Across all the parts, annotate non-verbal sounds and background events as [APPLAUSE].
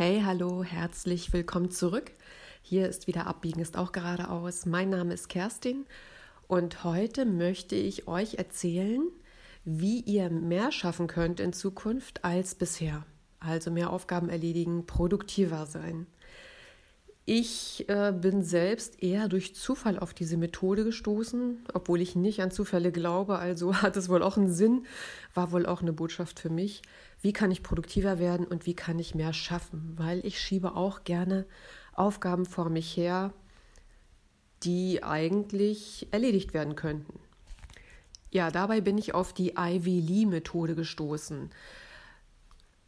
Hey, hallo, herzlich willkommen zurück. Hier ist wieder Abbiegen ist auch geradeaus. Mein Name ist Kerstin und heute möchte ich euch erzählen, wie ihr mehr schaffen könnt in Zukunft als bisher. Also mehr Aufgaben erledigen, produktiver sein. Ich äh, bin selbst eher durch Zufall auf diese Methode gestoßen, obwohl ich nicht an Zufälle glaube. Also [LAUGHS] hat es wohl auch einen Sinn, war wohl auch eine Botschaft für mich. Wie kann ich produktiver werden und wie kann ich mehr schaffen? Weil ich schiebe auch gerne Aufgaben vor mich her, die eigentlich erledigt werden könnten. Ja, dabei bin ich auf die Ivy Lee Methode gestoßen.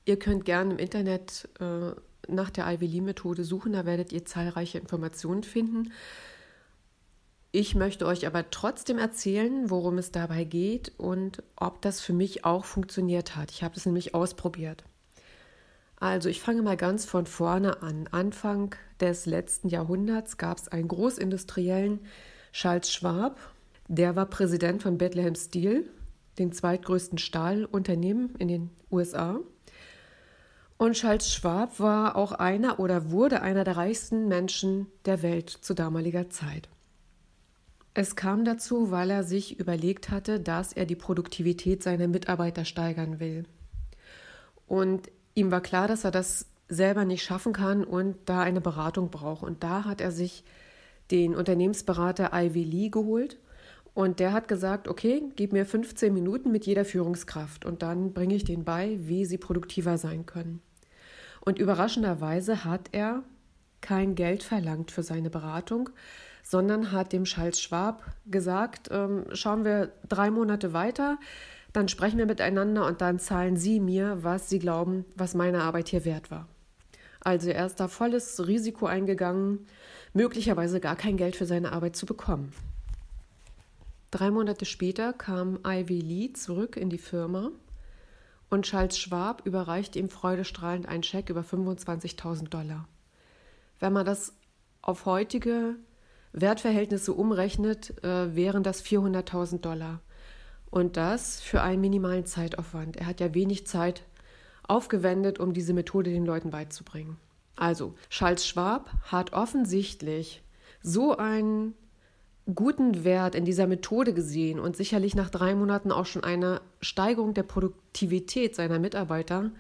Ihr könnt gerne im Internet äh, nach der Ivy Lee Methode suchen, da werdet ihr zahlreiche Informationen finden. Ich möchte euch aber trotzdem erzählen, worum es dabei geht und ob das für mich auch funktioniert hat. Ich habe es nämlich ausprobiert. Also ich fange mal ganz von vorne an. Anfang des letzten Jahrhunderts gab es einen Großindustriellen, Charles Schwab. Der war Präsident von Bethlehem Steel, den zweitgrößten Stahlunternehmen in den USA. Und Charles Schwab war auch einer oder wurde einer der reichsten Menschen der Welt zu damaliger Zeit. Es kam dazu, weil er sich überlegt hatte, dass er die Produktivität seiner Mitarbeiter steigern will. Und ihm war klar, dass er das selber nicht schaffen kann und da eine Beratung braucht. Und da hat er sich den Unternehmensberater Ivy Lee geholt und der hat gesagt, okay, gib mir 15 Minuten mit jeder Führungskraft und dann bringe ich denen bei, wie sie produktiver sein können. Und überraschenderweise hat er kein Geld verlangt für seine Beratung, sondern hat dem Charles Schwab gesagt, ähm, schauen wir drei Monate weiter, dann sprechen wir miteinander und dann zahlen Sie mir, was Sie glauben, was meine Arbeit hier wert war. Also er ist da volles Risiko eingegangen, möglicherweise gar kein Geld für seine Arbeit zu bekommen. Drei Monate später kam Ivy Lee zurück in die Firma und Charles Schwab überreicht ihm freudestrahlend einen Scheck über 25.000 Dollar. Wenn man das auf heutige Wertverhältnisse umrechnet, äh, wären das 400.000 Dollar. Und das für einen minimalen Zeitaufwand. Er hat ja wenig Zeit aufgewendet, um diese Methode den Leuten beizubringen. Also, Charles Schwab hat offensichtlich so einen guten Wert in dieser Methode gesehen und sicherlich nach drei Monaten auch schon eine Steigerung der Produktivität seiner Mitarbeiter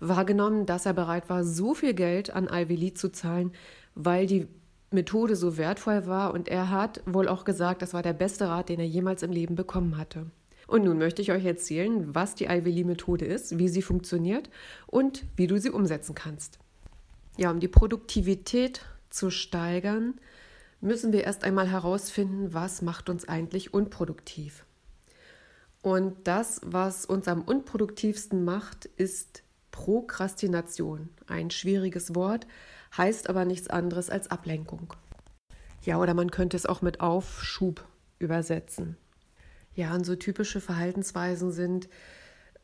wahrgenommen, dass er bereit war, so viel Geld an Ivy Lee zu zahlen, weil die Methode so wertvoll war und er hat wohl auch gesagt, das war der beste Rat, den er jemals im Leben bekommen hatte. Und nun möchte ich euch erzählen, was die Ivy Lee Methode ist, wie sie funktioniert und wie du sie umsetzen kannst. Ja, um die Produktivität zu steigern, müssen wir erst einmal herausfinden, was macht uns eigentlich unproduktiv. Und das, was uns am unproduktivsten macht, ist Prokrastination. Ein schwieriges Wort, heißt aber nichts anderes als Ablenkung. Ja, oder man könnte es auch mit Aufschub übersetzen. Ja, und so typische Verhaltensweisen sind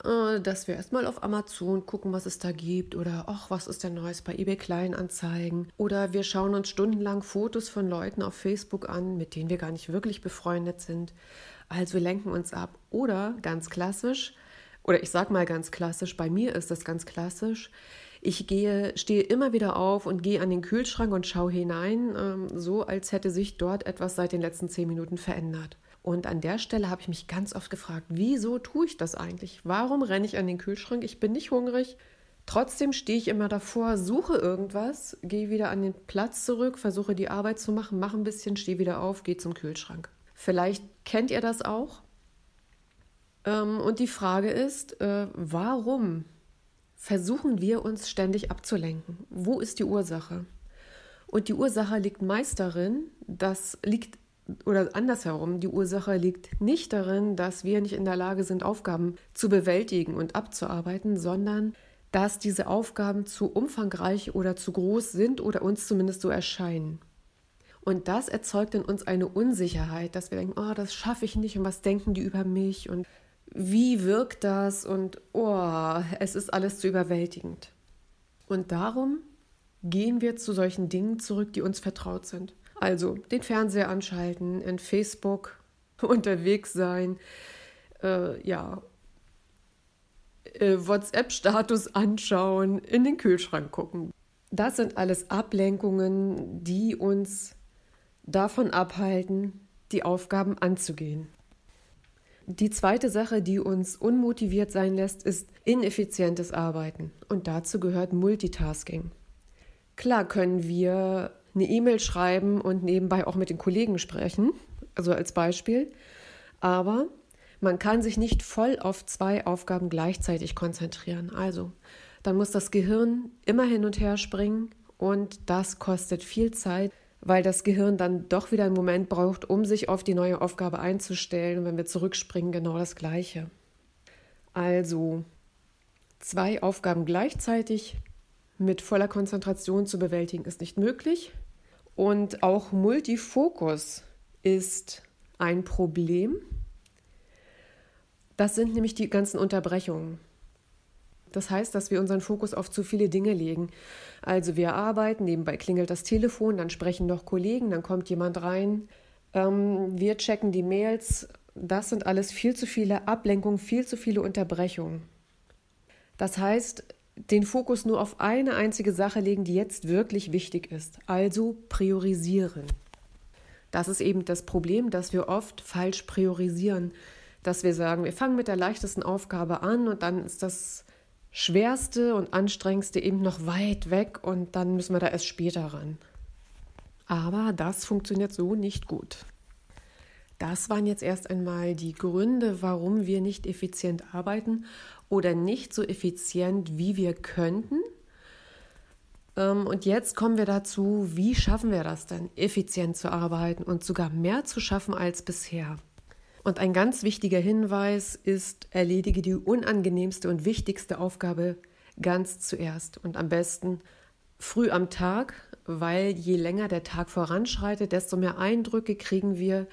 dass wir erstmal auf Amazon gucken, was es da gibt oder ach, was ist denn Neues bei eBay Kleinanzeigen oder wir schauen uns stundenlang Fotos von Leuten auf Facebook an, mit denen wir gar nicht wirklich befreundet sind. Also wir lenken uns ab oder ganz klassisch oder ich sag mal ganz klassisch, bei mir ist das ganz klassisch. Ich gehe, stehe immer wieder auf und gehe an den Kühlschrank und schaue hinein, ähm, so als hätte sich dort etwas seit den letzten zehn Minuten verändert. Und an der Stelle habe ich mich ganz oft gefragt, wieso tue ich das eigentlich? Warum renne ich an den Kühlschrank? Ich bin nicht hungrig. Trotzdem stehe ich immer davor, suche irgendwas, gehe wieder an den Platz zurück, versuche die Arbeit zu machen, mache ein bisschen, stehe wieder auf, gehe zum Kühlschrank. Vielleicht kennt ihr das auch. Ähm, und die Frage ist, äh, warum versuchen wir uns ständig abzulenken? Wo ist die Ursache? Und die Ursache liegt meist darin, das liegt oder andersherum, die Ursache liegt nicht darin, dass wir nicht in der Lage sind, Aufgaben zu bewältigen und abzuarbeiten, sondern dass diese Aufgaben zu umfangreich oder zu groß sind oder uns zumindest so erscheinen. Und das erzeugt in uns eine Unsicherheit, dass wir denken, oh, das schaffe ich nicht und was denken die über mich und wie wirkt das und oh, es ist alles zu überwältigend. Und darum gehen wir zu solchen Dingen zurück, die uns vertraut sind. Also den Fernseher anschalten, in Facebook [LAUGHS] unterwegs sein, äh, ja, äh, WhatsApp-Status anschauen, in den Kühlschrank gucken. Das sind alles Ablenkungen, die uns davon abhalten, die Aufgaben anzugehen. Die zweite Sache, die uns unmotiviert sein lässt, ist ineffizientes Arbeiten. Und dazu gehört Multitasking. Klar können wir eine E-Mail schreiben und nebenbei auch mit den Kollegen sprechen, also als Beispiel. Aber man kann sich nicht voll auf zwei Aufgaben gleichzeitig konzentrieren. Also, dann muss das Gehirn immer hin und her springen und das kostet viel Zeit, weil das Gehirn dann doch wieder einen Moment braucht, um sich auf die neue Aufgabe einzustellen. Und wenn wir zurückspringen, genau das Gleiche. Also, zwei Aufgaben gleichzeitig mit voller Konzentration zu bewältigen, ist nicht möglich. Und auch Multifokus ist ein Problem. Das sind nämlich die ganzen Unterbrechungen. Das heißt, dass wir unseren Fokus auf zu viele Dinge legen. Also wir arbeiten, nebenbei klingelt das Telefon, dann sprechen noch Kollegen, dann kommt jemand rein. Ähm, wir checken die Mails. Das sind alles viel zu viele Ablenkungen, viel zu viele Unterbrechungen. Das heißt, den Fokus nur auf eine einzige Sache legen, die jetzt wirklich wichtig ist. Also priorisieren. Das ist eben das Problem, dass wir oft falsch priorisieren. Dass wir sagen, wir fangen mit der leichtesten Aufgabe an und dann ist das Schwerste und Anstrengendste eben noch weit weg und dann müssen wir da erst später ran. Aber das funktioniert so nicht gut. Das waren jetzt erst einmal die Gründe, warum wir nicht effizient arbeiten oder nicht so effizient, wie wir könnten. Ähm, und jetzt kommen wir dazu, wie schaffen wir das denn, effizient zu arbeiten und sogar mehr zu schaffen als bisher. Und ein ganz wichtiger Hinweis ist, erledige die unangenehmste und wichtigste Aufgabe ganz zuerst und am besten früh am Tag, weil je länger der Tag voranschreitet, desto mehr Eindrücke kriegen wir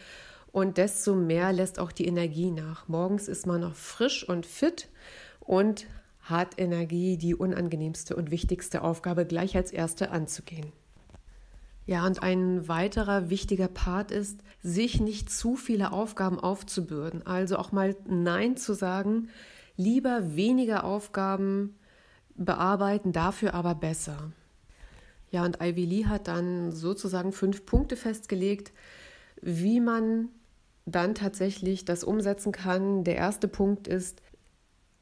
und desto mehr lässt auch die Energie nach. Morgens ist man noch frisch und fit und hat Energie, die unangenehmste und wichtigste Aufgabe gleich als erste anzugehen. Ja, und ein weiterer wichtiger Part ist, sich nicht zu viele Aufgaben aufzubürden. Also auch mal Nein zu sagen, lieber weniger Aufgaben bearbeiten, dafür aber besser. Ja, und Ivy Lee hat dann sozusagen fünf Punkte festgelegt, wie man dann tatsächlich das umsetzen kann. Der erste Punkt ist,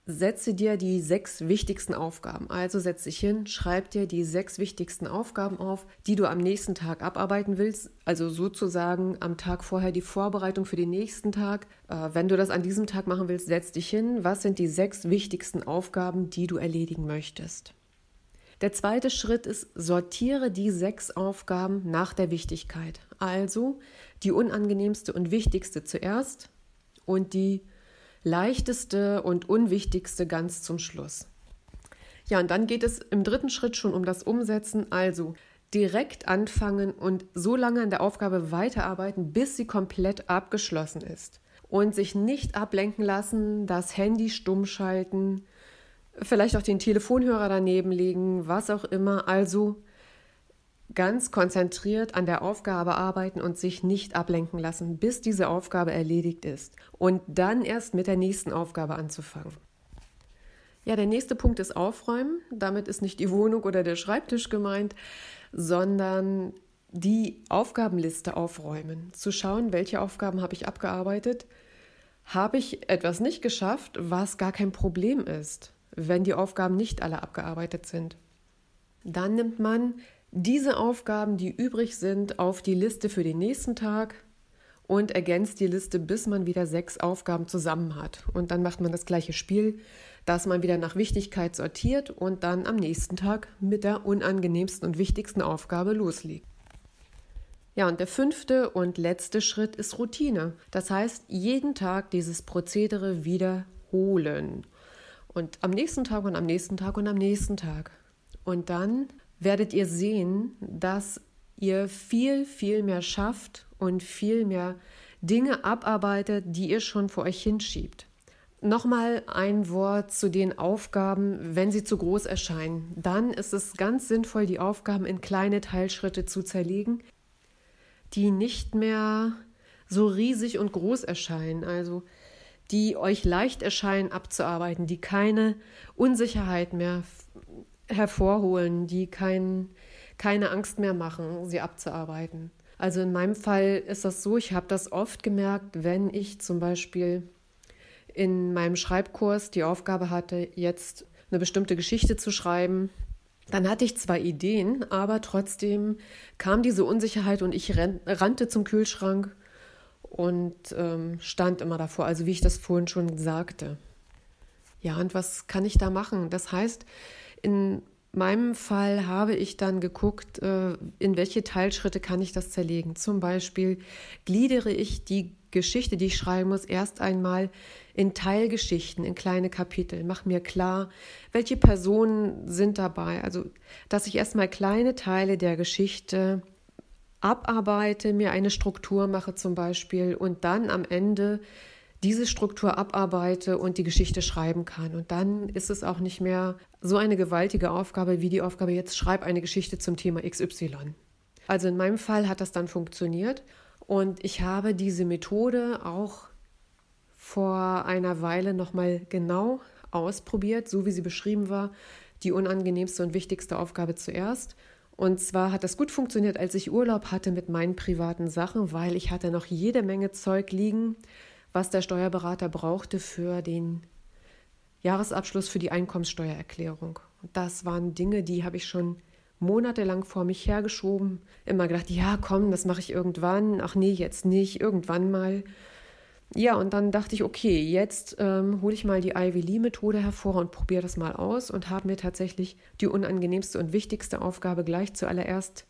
Setze dir die sechs wichtigsten Aufgaben. Also setz dich hin, schreib dir die sechs wichtigsten Aufgaben auf, die du am nächsten Tag abarbeiten willst. Also sozusagen am Tag vorher die Vorbereitung für den nächsten Tag. Äh, wenn du das an diesem Tag machen willst, setz dich hin. Was sind die sechs wichtigsten Aufgaben, die du erledigen möchtest? Der zweite Schritt ist, sortiere die sechs Aufgaben nach der Wichtigkeit. Also die unangenehmste und wichtigste zuerst und die leichteste und unwichtigste ganz zum Schluss. Ja, und dann geht es im dritten Schritt schon um das Umsetzen, also direkt anfangen und so lange an der Aufgabe weiterarbeiten, bis sie komplett abgeschlossen ist. Und sich nicht ablenken lassen, das Handy stumm schalten, vielleicht auch den Telefonhörer daneben legen, was auch immer. Also ganz konzentriert an der Aufgabe arbeiten und sich nicht ablenken lassen, bis diese Aufgabe erledigt ist und dann erst mit der nächsten Aufgabe anzufangen. Ja, der nächste Punkt ist Aufräumen. Damit ist nicht die Wohnung oder der Schreibtisch gemeint, sondern die Aufgabenliste aufräumen. Zu schauen, welche Aufgaben habe ich abgearbeitet. Habe ich etwas nicht geschafft, was gar kein Problem ist, wenn die Aufgaben nicht alle abgearbeitet sind. Dann nimmt man diese Aufgaben, die übrig sind, auf die Liste für den nächsten Tag und ergänzt die Liste, bis man wieder sechs Aufgaben zusammen hat. Und dann macht man das gleiche Spiel, dass man wieder nach Wichtigkeit sortiert und dann am nächsten Tag mit der unangenehmsten und wichtigsten Aufgabe loslegt. Ja, und der fünfte und letzte Schritt ist Routine. Das heißt, jeden Tag dieses Prozedere wiederholen. Und am nächsten Tag und am nächsten Tag und am nächsten Tag. Und dann werdet ihr sehen, dass ihr viel, viel mehr schafft und viel mehr Dinge abarbeitet, die ihr schon vor euch hinschiebt. Nochmal ein Wort zu den Aufgaben, wenn sie zu groß erscheinen. Dann ist es ganz sinnvoll, die Aufgaben in kleine Teilschritte zu zerlegen, die nicht mehr so riesig und groß erscheinen, also die euch leicht erscheinen abzuarbeiten, die keine Unsicherheit mehr hervorholen, die kein, keine Angst mehr machen, sie abzuarbeiten. Also in meinem Fall ist das so, ich habe das oft gemerkt, wenn ich zum Beispiel in meinem Schreibkurs die Aufgabe hatte, jetzt eine bestimmte Geschichte zu schreiben. Dann hatte ich zwar Ideen, aber trotzdem kam diese Unsicherheit und ich rannte zum Kühlschrank und ähm, stand immer davor, also wie ich das vorhin schon sagte. Ja, und was kann ich da machen? Das heißt, in meinem Fall habe ich dann geguckt, äh, in welche Teilschritte kann ich das zerlegen. Zum Beispiel gliedere ich die Geschichte, die ich schreiben muss, erst einmal in Teilgeschichten, in kleine Kapitel. Mach mir klar, welche Personen sind dabei. Also, dass ich erstmal kleine Teile der Geschichte abarbeite, mir eine Struktur mache zum Beispiel und dann am Ende diese Struktur abarbeite und die Geschichte schreiben kann. Und dann ist es auch nicht mehr so eine gewaltige Aufgabe wie die Aufgabe, jetzt schreib eine Geschichte zum Thema XY. Also in meinem Fall hat das dann funktioniert und ich habe diese Methode auch vor einer Weile nochmal genau ausprobiert, so wie sie beschrieben war, die unangenehmste und wichtigste Aufgabe zuerst. Und zwar hat das gut funktioniert, als ich Urlaub hatte mit meinen privaten Sachen, weil ich hatte noch jede Menge Zeug liegen, was der Steuerberater brauchte für den Jahresabschluss für die Einkommenssteuererklärung. Und das waren Dinge, die habe ich schon monatelang vor mich hergeschoben. Immer gedacht, ja, komm, das mache ich irgendwann. Ach nee, jetzt nicht, irgendwann mal. Ja, und dann dachte ich, okay, jetzt ähm, hole ich mal die Ivy Lee-Methode hervor und probiere das mal aus und habe mir tatsächlich die unangenehmste und wichtigste Aufgabe gleich zuallererst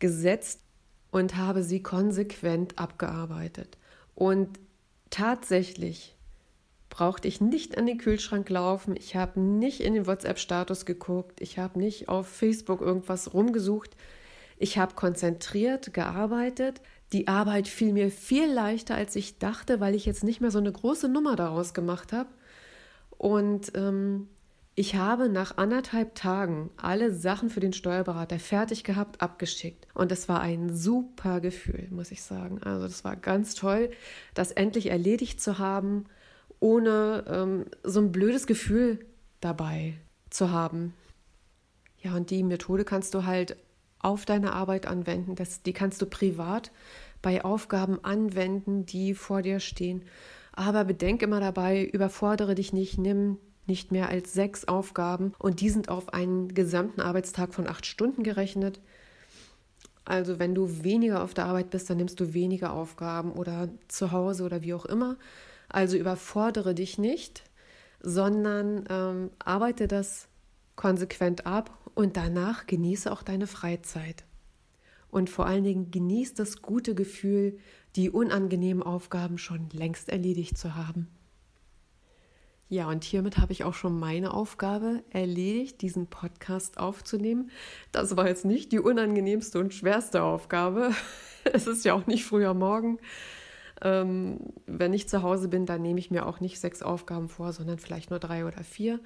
gesetzt und habe sie konsequent abgearbeitet. Und tatsächlich brauchte ich nicht an den Kühlschrank laufen, ich habe nicht in den WhatsApp-Status geguckt, ich habe nicht auf Facebook irgendwas rumgesucht. Ich habe konzentriert gearbeitet. Die Arbeit fiel mir viel leichter, als ich dachte, weil ich jetzt nicht mehr so eine große Nummer daraus gemacht habe. Und ähm, ich habe nach anderthalb Tagen alle Sachen für den Steuerberater fertig gehabt, abgeschickt. Und das war ein super Gefühl, muss ich sagen. Also das war ganz toll, das endlich erledigt zu haben, ohne ähm, so ein blödes Gefühl dabei zu haben. Ja, und die Methode kannst du halt auf deine Arbeit anwenden. Das, die kannst du privat bei Aufgaben anwenden, die vor dir stehen. Aber bedenke immer dabei, überfordere dich nicht, nimm nicht mehr als sechs Aufgaben und die sind auf einen gesamten Arbeitstag von acht Stunden gerechnet. Also wenn du weniger auf der Arbeit bist, dann nimmst du weniger Aufgaben oder zu Hause oder wie auch immer. Also überfordere dich nicht, sondern ähm, arbeite das konsequent ab und danach genieße auch deine Freizeit. Und vor allen Dingen genieße das gute Gefühl, die unangenehmen Aufgaben schon längst erledigt zu haben. Ja, und hiermit habe ich auch schon meine Aufgabe erledigt, diesen Podcast aufzunehmen. Das war jetzt nicht die unangenehmste und schwerste Aufgabe. [LAUGHS] Es ist ja auch nicht früher Morgen. Ähm, wenn ich zu Hause bin, dann nehme ich mir auch nicht sechs Aufgaben vor, sondern vielleicht nur drei oder vier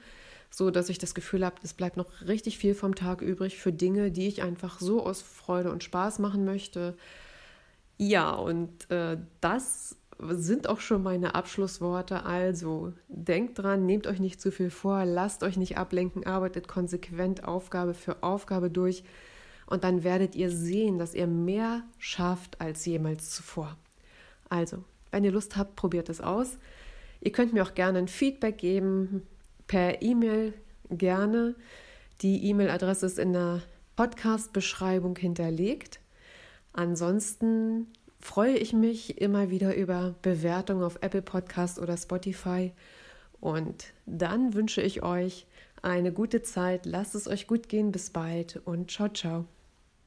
so dass ich das Gefühl habe, es bleibt noch richtig viel vom Tag übrig für Dinge, die ich einfach so aus Freude und Spaß machen möchte. Ja, und äh, das sind auch schon meine Abschlussworte. Also denkt dran, nehmt euch nicht zu viel vor, lasst euch nicht ablenken, arbeitet konsequent Aufgabe für Aufgabe durch und dann werdet ihr sehen, dass ihr mehr schafft als jemals zuvor. Also, wenn ihr Lust habt, probiert es aus. Ihr könnt mir auch gerne ein Feedback geben per E-Mail gerne. Die E-Mail-Adresse ist in der Podcast-Beschreibung hinterlegt. Ansonsten freue ich mich immer wieder über Bewertungen auf Apple Podcast oder Spotify. Und dann wünsche ich euch eine gute Zeit. Lasst es euch gut gehen. Bis bald und ciao, ciao.